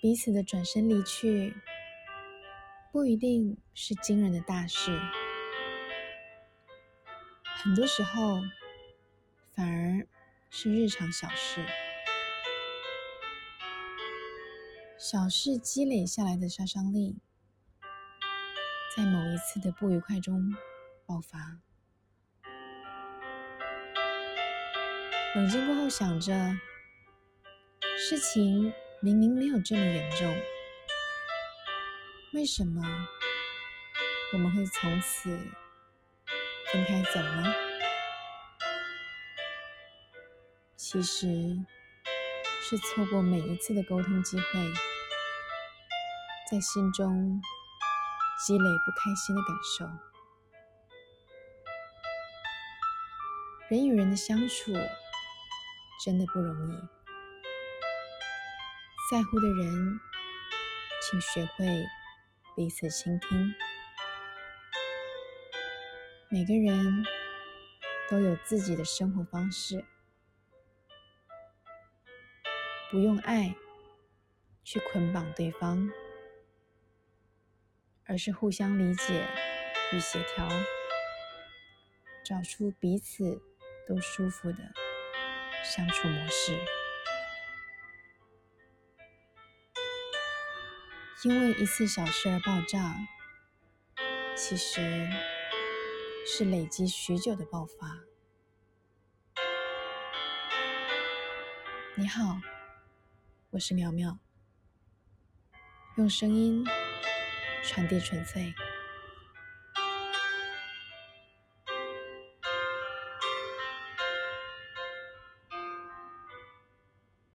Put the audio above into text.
彼此的转身离去，不一定是惊人的大事，很多时候反而是日常小事。小事积累下来的杀伤力，在某一次的不愉快中爆发。冷静过后，想着事情。明明没有这么严重，为什么我们会从此分开走呢？其实是错过每一次的沟通机会，在心中积累不开心的感受。人与人的相处真的不容易。在乎的人，请学会彼此倾听。每个人都有自己的生活方式，不用爱去捆绑对方，而是互相理解与协调，找出彼此都舒服的相处模式。因为一次小事而爆炸，其实是累积许久的爆发。你好，我是苗苗，用声音传递纯粹。